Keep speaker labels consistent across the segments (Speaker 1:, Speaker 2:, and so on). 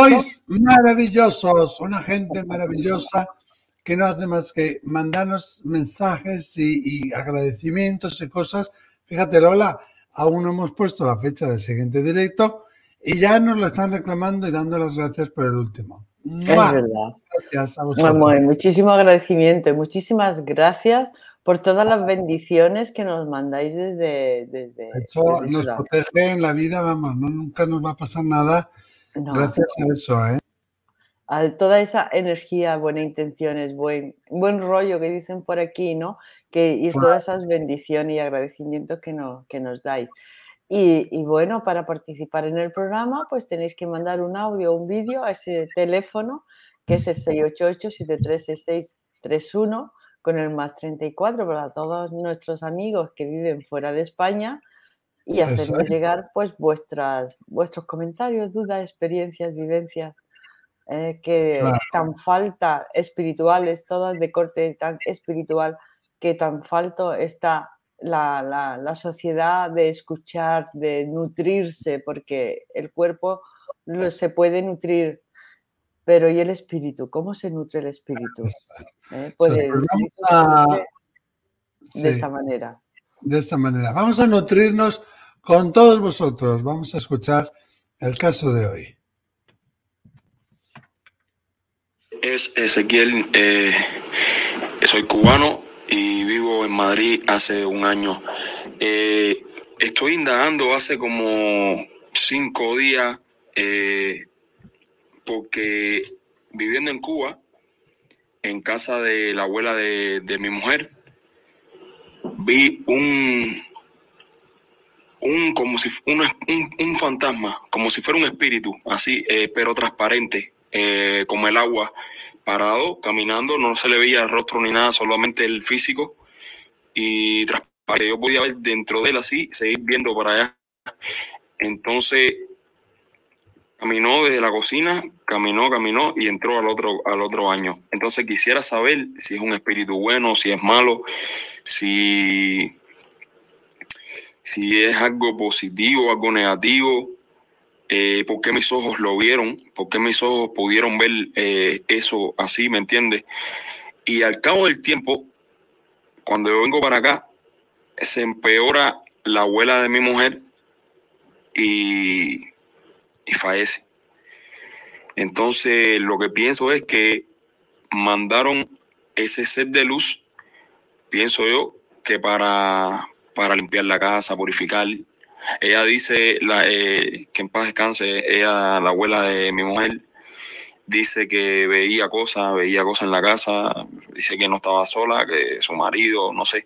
Speaker 1: Sois maravillosos, una gente maravillosa que no hace más que mandarnos mensajes y, agradecimientos y cosas. Fíjate, Lola, aún no hemos puesto la fecha del siguiente directo y ya nos lo están reclamando y dando las gracias por el último.
Speaker 2: Es verdad. Gracias a vosotros. muchísimo agradecimiento y muchísimas gracias por todas las bendiciones que nos mandáis desde... desde
Speaker 1: eso nos protege en la vida, vamos, nunca nos va a pasar nada gracias a eso, ¿eh?
Speaker 2: A toda esa energía, buenas intenciones, buen, buen rollo que dicen por aquí, ¿no? Que, y todas esas bendiciones y agradecimientos que, no, que nos dais. Y, y, bueno, para participar en el programa, pues tenéis que mandar un audio o un vídeo a ese teléfono que es el 688-736631 con el más 34 para todos nuestros amigos que viven fuera de España y hacernos llegar pues vuestras, vuestros comentarios, dudas, experiencias, vivencias eh, que tan falta espirituales, todas de corte tan espiritual, que tan falto está la, la, la, sociedad de escuchar, de nutrirse, porque el cuerpo se puede nutrir pero ¿y el espíritu? ¿Cómo se nutre el espíritu? ¿Eh? De esa manera.
Speaker 1: De esta manera. Vamos a nutrirnos con todos vosotros. Vamos a escuchar el caso de hoy.
Speaker 3: Es Ezequiel, eh, soy cubano y vivo en Madrid hace un año. Eh, estoy indagando hace como cinco días porque viviendo en Cuba, en casa de la abuela de, mi mujer, vi un, un como si un, un, fantasma, como si fuera un espíritu, así, eh, pero transparente, eh, como el agua, parado, caminando, no se le veía el rostro ni nada, solamente el físico, y transparente. Yo podía ver dentro de él así, seguir viendo para allá. Entonces caminó desde la cocina, caminó, caminó y entró al otro, al otro baño. Entonces quisiera saber si es un espíritu bueno, si es malo, si, si es algo positivo, algo negativo, eh, por qué mis ojos lo vieron, por qué mis ojos pudieron ver eh, eso así, ¿me entiendes? Y al cabo del tiempo, cuando yo vengo para acá, se empeora la abuela de mi mujer y y fallece. Entonces, lo que pienso es que mandaron ese set de luz, pienso yo, que para, para limpiar la casa, purificar. Ella dice la, eh, que en paz descanse, ella, la abuela de mi mujer, dice que veía cosas, veía cosas en la casa, dice que no estaba sola, que su marido, no sé.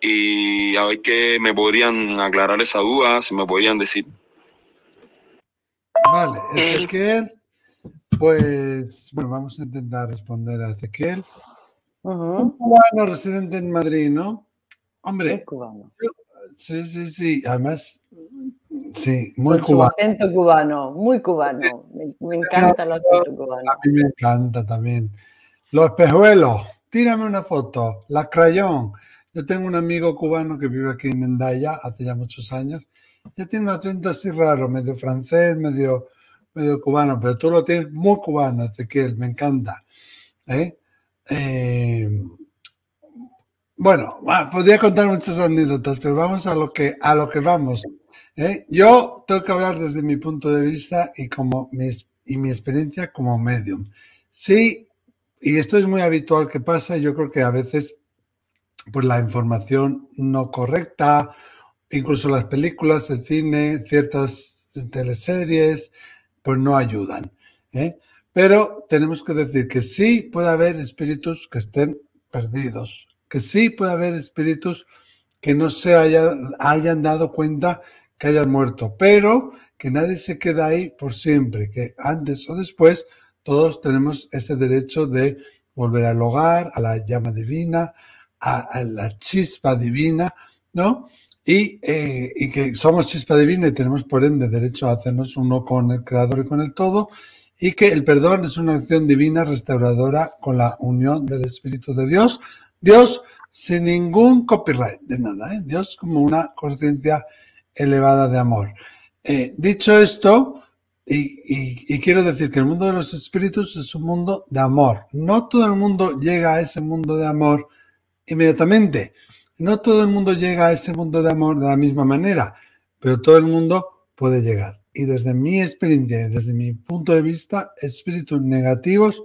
Speaker 3: Y a ver que me podrían aclarar esa duda, si me podrían decir
Speaker 1: Vale, Ezequiel, pues bueno, vamos a intentar responder a Ezequiel. Un cubano residente en Madrid, ¿no? Hombre, cubano. sí, sí, sí, además, sí, muy cubano.
Speaker 2: Su acento cubano, muy cubano. Me, encanta el acento cubano.
Speaker 1: A mí me encanta también. Los espejuelos, tírame una foto. La crayón. Yo tengo un amigo cubano que vive aquí en Mendaya hace ya muchos años ya tiene un acento así raro, medio francés, medio, medio cubano, pero tú lo tienes muy cubano, Ezequiel, me encanta. ¿eh? Eh, bueno, podría contar muchas anécdotas, pero vamos a lo que, a lo que vamos. ¿eh? Yo tengo que hablar desde mi punto de vista y, como mi, y mi experiencia como medium. Sí, y esto es muy habitual que pasa, yo creo que a veces pues la información no correcta incluso las películas, el cine, ciertas teleseries, pues no ayudan. ¿eh? Pero tenemos que decir que sí puede haber espíritus que estén perdidos, que sí puede haber espíritus que no se hayan dado cuenta que hayan muerto, pero que nadie se queda ahí por siempre, que antes o después todos tenemos ese derecho de volver al hogar, a la llama divina, a la chispa divina, ¿no? Eh, y, que somos chispa divina y tenemos por ende derecho a hacernos uno con el Creador y con el todo, y que el perdón es una acción divina restauradora con la unión del Espíritu de Dios. Dios sin ningún copyright de nada, ¿eh? Dios como una conciencia elevada de amor. Eh, dicho esto, y, quiero decir que el mundo de los espíritus es un mundo de amor. No todo el mundo llega a ese mundo de amor inmediatamente. No todo el mundo llega a ese mundo de amor de la misma manera, pero todo el mundo puede llegar. Y desde mi experiencia, desde mi punto de vista, espíritus negativos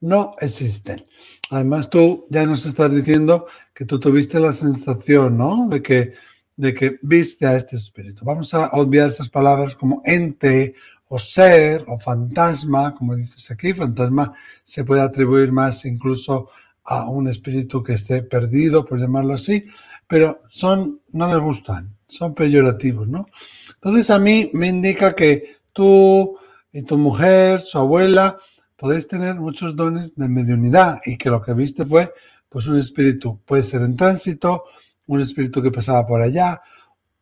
Speaker 1: no existen. Además, tú ya nos estás diciendo que tú tuviste la sensación, ¿no? De que, de que viste a este espíritu. Vamos a obviar esas palabras como ente o ser o fantasma, como dices aquí. Fantasma se puede atribuir más incluso a un espíritu que esté perdido, por llamarlo así, pero son, no les gustan, son peyorativos, ¿no? Entonces a mí me indica que tú y tu mujer, su abuela, podéis tener muchos dones de mediunidad y que lo que viste fue pues un espíritu, puede ser en tránsito, un espíritu que pasaba por allá,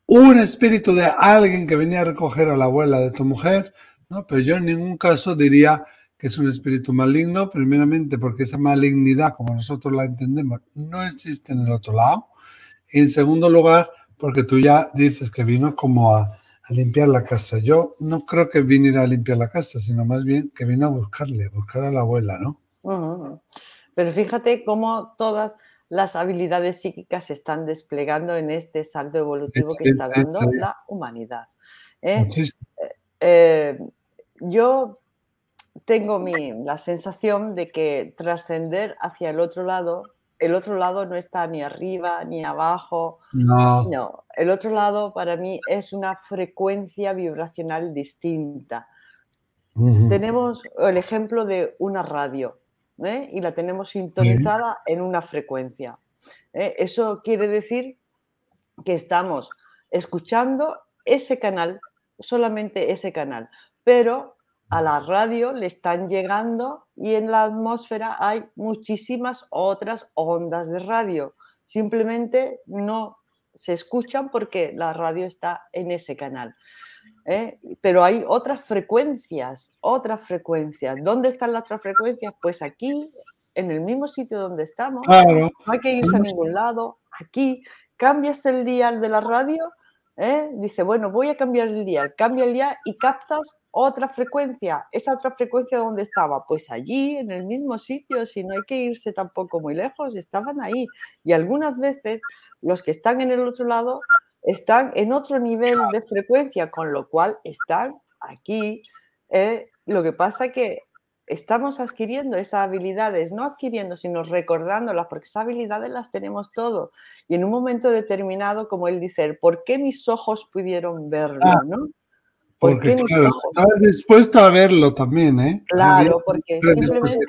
Speaker 1: un espíritu de alguien que venía a recoger a la abuela de tu mujer, ¿no? Pero yo en ningún caso diría que es un espíritu maligno, primeramente porque esa malignidad, como nosotros la entendemos, no existe en el otro lado. Y en segundo lugar, porque tú ya dices que vino como a, a limpiar la casa. Yo no creo que viniera a limpiar la casa, sino más bien que vino a buscarle, buscar a la abuela, ¿no?
Speaker 2: Pero fíjate cómo todas las habilidades psíquicas se están desplegando en este salto evolutivo que está dando la humanidad. ¿eh? Eh, eh, yo tengo mi, la sensación de que trascender hacia el otro lado, el otro lado no está ni arriba ni abajo. No. no. El otro lado para mí es una frecuencia vibracional distinta. Tenemos el ejemplo de una radio ¿eh? y la tenemos sintonizada en una frecuencia. ¿eh? Eso quiere decir que estamos escuchando ese canal, solamente ese canal, pero a la radio le están llegando y en la atmósfera hay muchísimas otras ondas de radio. Simplemente no se escuchan porque la radio está en ese canal. ¿eh? Pero hay otras frecuencias, otras frecuencias. ¿Dónde están las otras frecuencias? Pues aquí, en el mismo sitio donde estamos. No hay que irse a ningún lado. Aquí cambias el dial de la radio ¿eh? dice, bueno, voy a cambiar el día, cambia el día y captas otra frecuencia. ¿Esa otra frecuencia dónde estaba? Pues allí, en el mismo sitio, si no hay que irse tampoco muy lejos, estaban ahí. Y algunas veces los que están en el otro lado están en otro nivel de frecuencia, con lo cual están aquí. ¿eh? lo que pasa que estamos adquiriendo esas habilidades, no adquiriendo, sino recordándolas, porque esas habilidades las tenemos todos. Y en un momento determinado, como él dice, ¿por qué mis ojos pudieron verlo? Ah, ¿no?
Speaker 1: ¿Por porque qué mis ojos? Estás dispuesto a verlo también, ¿eh?
Speaker 2: Claro, porque simplemente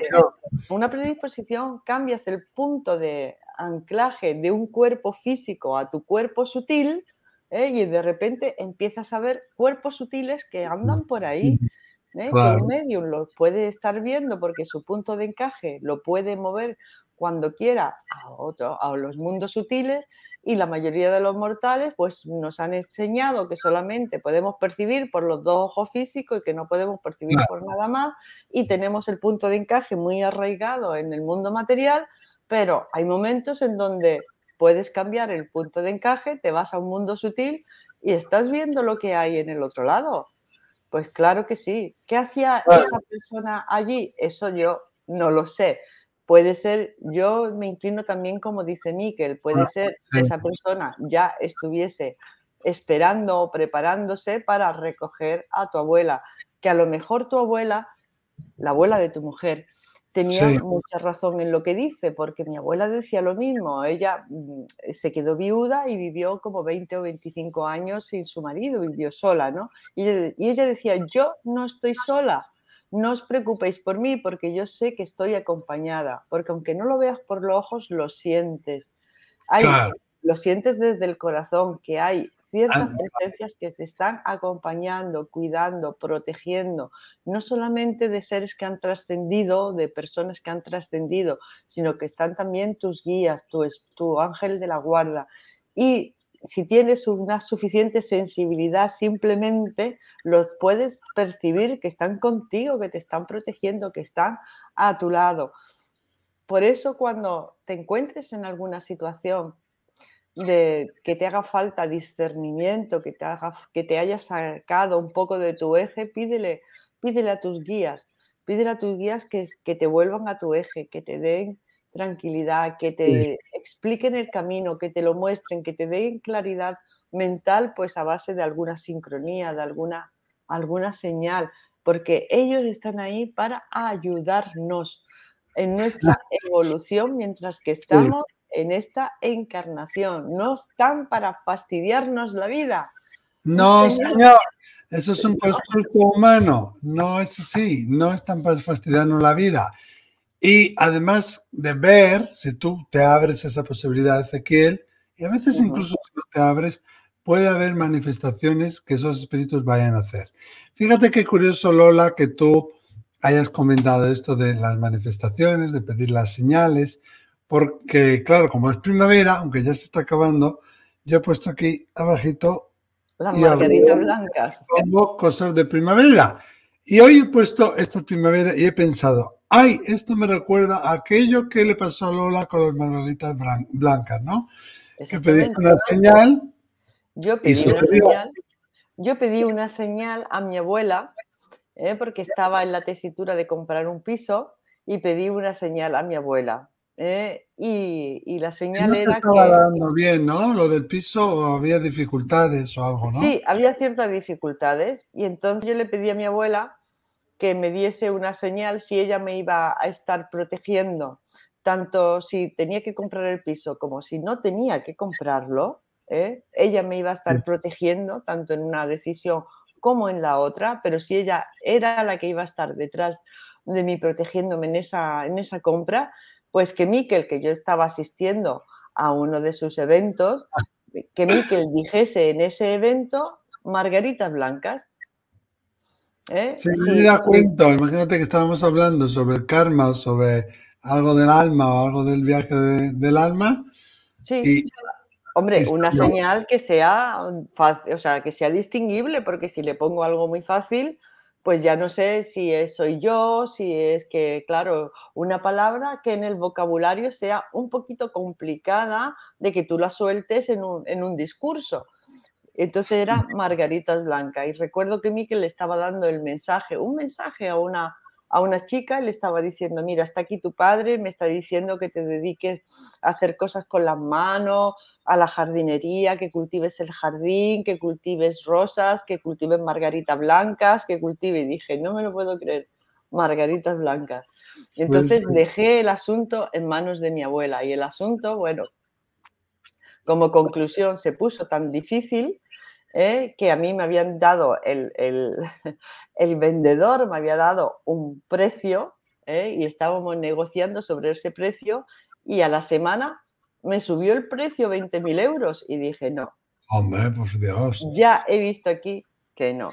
Speaker 2: una predisposición cambias el punto de anclaje de un cuerpo físico a tu cuerpo sutil ¿eh? y de repente empiezas a ver cuerpos sutiles que andan por ahí. ¿Eh? un medium lo puede estar viendo porque su punto de encaje lo puede mover cuando quiera a, otro, a los mundos sutiles y la mayoría de los mortales pues nos han enseñado que solamente podemos percibir por los dos ojos físicos y que no podemos percibir por nada más y tenemos el punto de encaje muy arraigado en el mundo material, pero hay momentos en donde puedes cambiar el punto de encaje, te vas a un mundo sutil y estás viendo lo que hay en el otro lado. Pues claro que sí. ¿Qué hacía esa persona allí? Eso yo no lo sé. Puede ser, yo me inclino también como dice Miquel, puede ser que esa persona ya estuviese esperando o preparándose para recoger a tu abuela, que a lo mejor tu abuela, la abuela de tu mujer, tenía mucha razón en lo que dice, porque mi abuela decía lo mismo. Ella mm, se quedó viuda y vivió como 20 o 25 años sin su marido, vivió sola, ¿no? Y ella, decía, yo no estoy sola, no os preocupéis por mí porque yo sé que estoy acompañada, porque aunque no lo veas por los ojos, lo sientes. Lo sientes desde el corazón, que hay ciertas presencias que se están acompañando, cuidando, protegiendo, no solamente de seres que han trascendido, de personas que han trascendido, sino que están también tus guías, tu, tu ángel de la guarda. Y si tienes una suficiente sensibilidad, simplemente los puedes percibir que están contigo, que te están protegiendo, que están a tu lado. Por eso cuando te encuentres en alguna situación de que te haga falta discernimiento, que te, haga, que te hayas sacado un poco de tu eje, pídele, pídele a tus guías, pídele a tus guías que, que te vuelvan a tu eje, que te den tranquilidad, que te expliquen el camino, que te lo muestren, que te den claridad mental, pues a base de alguna sincronía, de alguna, alguna señal, porque ellos están ahí para ayudarnos en nuestra evolución mientras que estamos en esta encarnación. No están para fastidiarnos la vida.
Speaker 1: No, señor. Eso es un constructo humano. No es así. No están para fastidiarnos la vida. Y además de ver, si tú te abres esa posibilidad, Ezequiel, y a veces incluso si no te abres, puede haber manifestaciones que esos espíritus vayan a hacer. Fíjate qué curioso, Lola, que tú hayas comentado esto de las manifestaciones, de pedir las señales, porque claro, como es primavera, aunque ya se está acabando, yo he puesto aquí abajito
Speaker 2: las margaritas blancas.
Speaker 1: Pongo cosas de primavera. Y hoy he puesto esta primavera y he pensado, ay, esto me recuerda a aquello que le pasó a Lola con las margaritas blancas, ¿no? Que pediste una señal.
Speaker 2: Yo pedí una señal. Yo pedí una señal a mi abuela, ¿eh? porque estaba en la tesitura de comprar un piso, y pedí una señal a mi abuela. ¿Eh? Y, la señal era
Speaker 1: estaba dando bien, ¿no? Lo del piso, había dificultades o algo, ¿no?
Speaker 2: Sí, había ciertas dificultades. Y entonces yo le pedí a mi abuela que me diese una señal si ella me iba a estar protegiendo, tanto si tenía que comprar el piso como si no tenía que comprarlo, ¿eh? ella me iba a estar protegiendo tanto en una decisión como en la otra, pero si ella era la que iba a estar detrás de mí protegiéndome en esa, en esa compra, pues que Miquel, que yo estaba asistiendo a uno de sus eventos, que Miquel dijese en ese evento margaritas blancas.
Speaker 1: ¿Eh? Sí, me da cuenta, imagínate que estábamos hablando sobre el karma, sobre algo del alma o algo del viaje del alma.
Speaker 2: Sí, hombre, una señal que sea, fácil, o sea, que sea distinguible, porque si le pongo algo muy fácil, pues ya no sé si soy yo, si es que, claro, una palabra que en el vocabulario sea un poquito complicada de que tú la sueltes en un, en un discurso. Entonces era Margaritas Blanca y recuerdo que Miquel le estaba dando el mensaje, un mensaje a una, a una chica y le estaba diciendo, mira, está aquí tu padre, me está diciendo que te dediques a hacer cosas con las manos, a la jardinería, que cultives el jardín, que cultives rosas, que cultives margaritas blancas, que cultive. Y dije, no me lo puedo creer, margaritas blancas. Entonces dejé el asunto en manos de mi abuela y el asunto, bueno, como conclusión se puso tan difícil ¿eh? que a mí me habían dado, el, el, vendedor me había dado un precio ¿eh? y estábamos negociando sobre ese precio y a la semana me subió el precio 20.000 euros y dije no.
Speaker 1: Hombre, por Dios.
Speaker 2: Ya he visto aquí que no.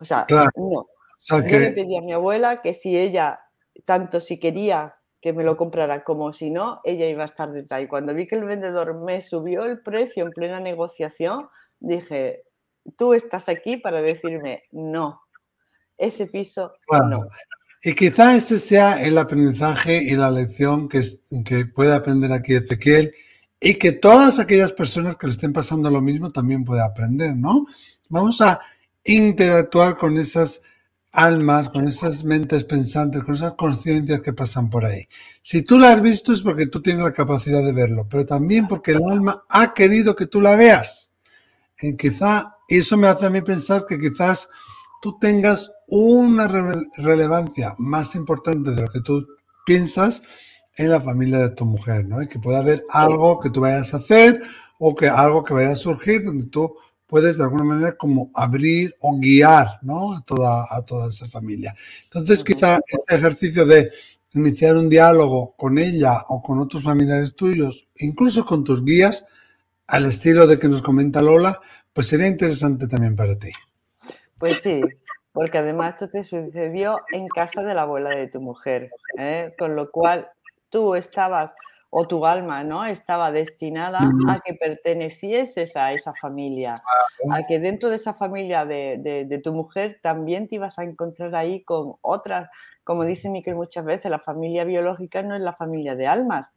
Speaker 2: O sea, no. Yo le pedí a mi abuela que si ella, tanto si quería que me lo comprara como si no, ella iba a estar detrás. Y cuando vi que el vendedor me subió el precio en plena negociación, dije, tú estás aquí para decirme no, ese piso no.
Speaker 1: Y quizá ese sea el aprendizaje y la lección que, que puede aprender aquí Ezequiel y que todas aquellas personas que le estén pasando lo mismo también puede aprender, ¿no? Vamos a interactuar con esas almas, con esas mentes pensantes, con esas conciencias que pasan por ahí. Si tú la has visto es porque tú tienes la capacidad de verlo, pero también porque el alma ha querido que tú la veas. Y quizá, eso me hace a mí pensar que quizás tú tengas una relevancia más importante de lo que tú piensas en la familia de tu mujer, ¿no? Y que pueda haber algo que tú vayas a hacer o que algo que vaya a surgir donde tú puedes de alguna manera como abrir o guiar ¿no? a, toda, a toda esa familia. Entonces, quizá este ejercicio de iniciar un diálogo con ella o con otros familiares tuyos, incluso con tus guías, al estilo de que nos comenta Lola, pues sería interesante también para ti.
Speaker 2: Pues sí, porque además esto te sucedió en casa de la abuela de tu mujer, ¿eh? con lo cual tú estabas o tu alma no estaba destinada a que pertenecieses a esa familia, a que dentro de esa familia de, tu mujer también te ibas a encontrar ahí con otras, como dice Miquel muchas veces, la familia biológica no es la familia de almas.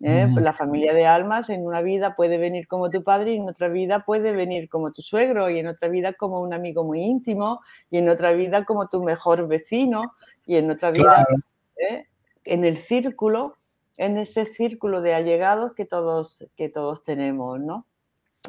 Speaker 2: ¿Eh? La familia de almas en una vida puede venir como tu padre y en otra vida puede venir como tu suegro y en otra vida como un amigo muy íntimo y en otra vida como tu mejor vecino y en otra vida ¿eh? en el círculo, en ese círculo de allegados que todos, que todos tenemos, ¿no?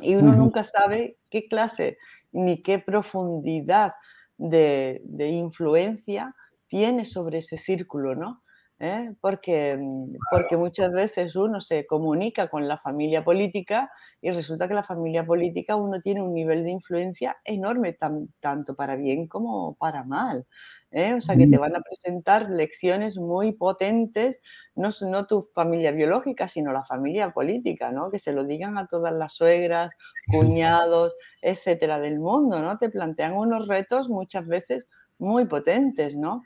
Speaker 2: Y uno nunca sabe qué clase ni qué profundidad de, de influencia tiene sobre ese círculo, ¿no? ¿Eh? porque, mm, porque muchas veces uno se comunica con la familia política y resulta que la familia política uno tiene un nivel de influencia enorme, tanto para bien como para mal. ¿eh? O sea, que te van a presentar lecciones muy potentes, no, no tu familia biológica, sino la familia política, ¿no? que se lo digan a todas las suegras, cuñados, etcétera, del mundo, ¿no? Te plantean unos retos muchas veces muy potentes, ¿no?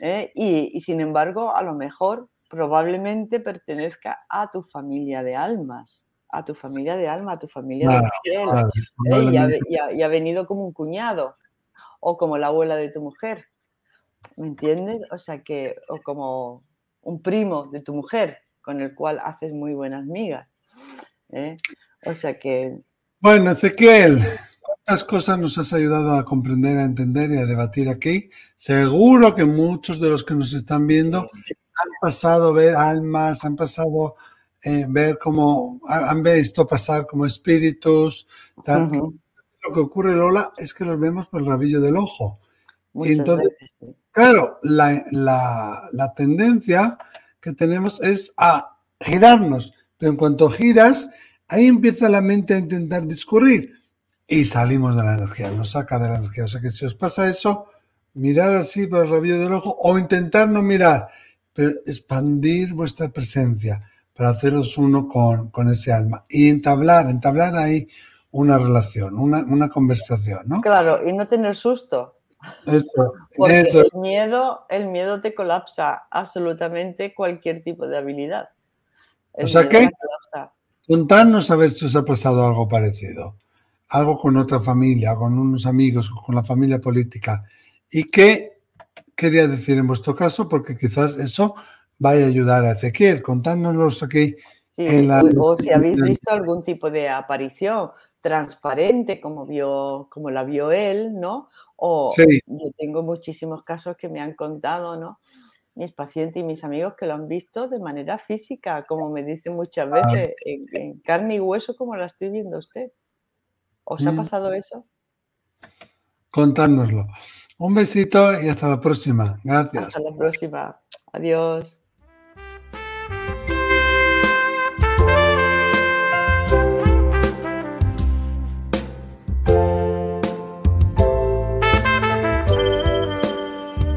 Speaker 2: ¿Eh? y, sin embargo, a lo mejor probablemente pertenezca a tu familia de almas, a tu familia de alma, a tu familia de cielo, ¿eh? y, ha, venido como un cuñado o como la abuela de tu mujer, ¿me entiendes? O sea que, o como un primo de tu mujer con el cual haces muy buenas migas. ¿eh? O sea que...
Speaker 1: Bueno, Ezequiel, estas cosas nos has ayudado a comprender, a entender y a debatir aquí. Seguro que muchos de los que nos están viendo han pasado a ver almas, han pasado a eh, ver cómo, han visto pasar como espíritus. Lo que ocurre, Lola, es que los vemos por el rabillo del ojo. y entonces, claro, la, la tendencia que tenemos es a girarnos, pero en cuanto giras, ahí empieza la mente a intentar discurrir y salimos de la energía, nos saca de la energía. O sea que si os pasa eso, mirar así por el rabillo del ojo o intentar no mirar, pero expandir vuestra presencia para haceros uno con, con ese alma y entablar, entablar ahí una relación, una, una conversación, ¿no?
Speaker 2: Claro, y no tener susto.
Speaker 1: Eso,
Speaker 2: Porque El, miedo, el miedo te colapsa absolutamente cualquier tipo de habilidad.
Speaker 1: o sea que, contarnos a ver si os ha pasado algo parecido algo con otra familia, con unos amigos, con la familia política. ¿Y qué quería decir en vuestro caso? Porque quizás eso vaya a ayudar a Ezequiel. Contándonos aquí.
Speaker 2: en la... O si habéis visto algún tipo de aparición transparente como, vio, como la vio él, ¿no? O yo tengo muchísimos casos que me han contado, ¿no? Mis pacientes y mis amigos que lo han visto de manera física, como me dicen muchas veces, en carne y hueso como la estoy viendo usted. ¿Os ha mm. pasado eso?
Speaker 1: Contárnoslo. Un besito y hasta la próxima. Gracias.
Speaker 2: Hasta la próxima. Adiós.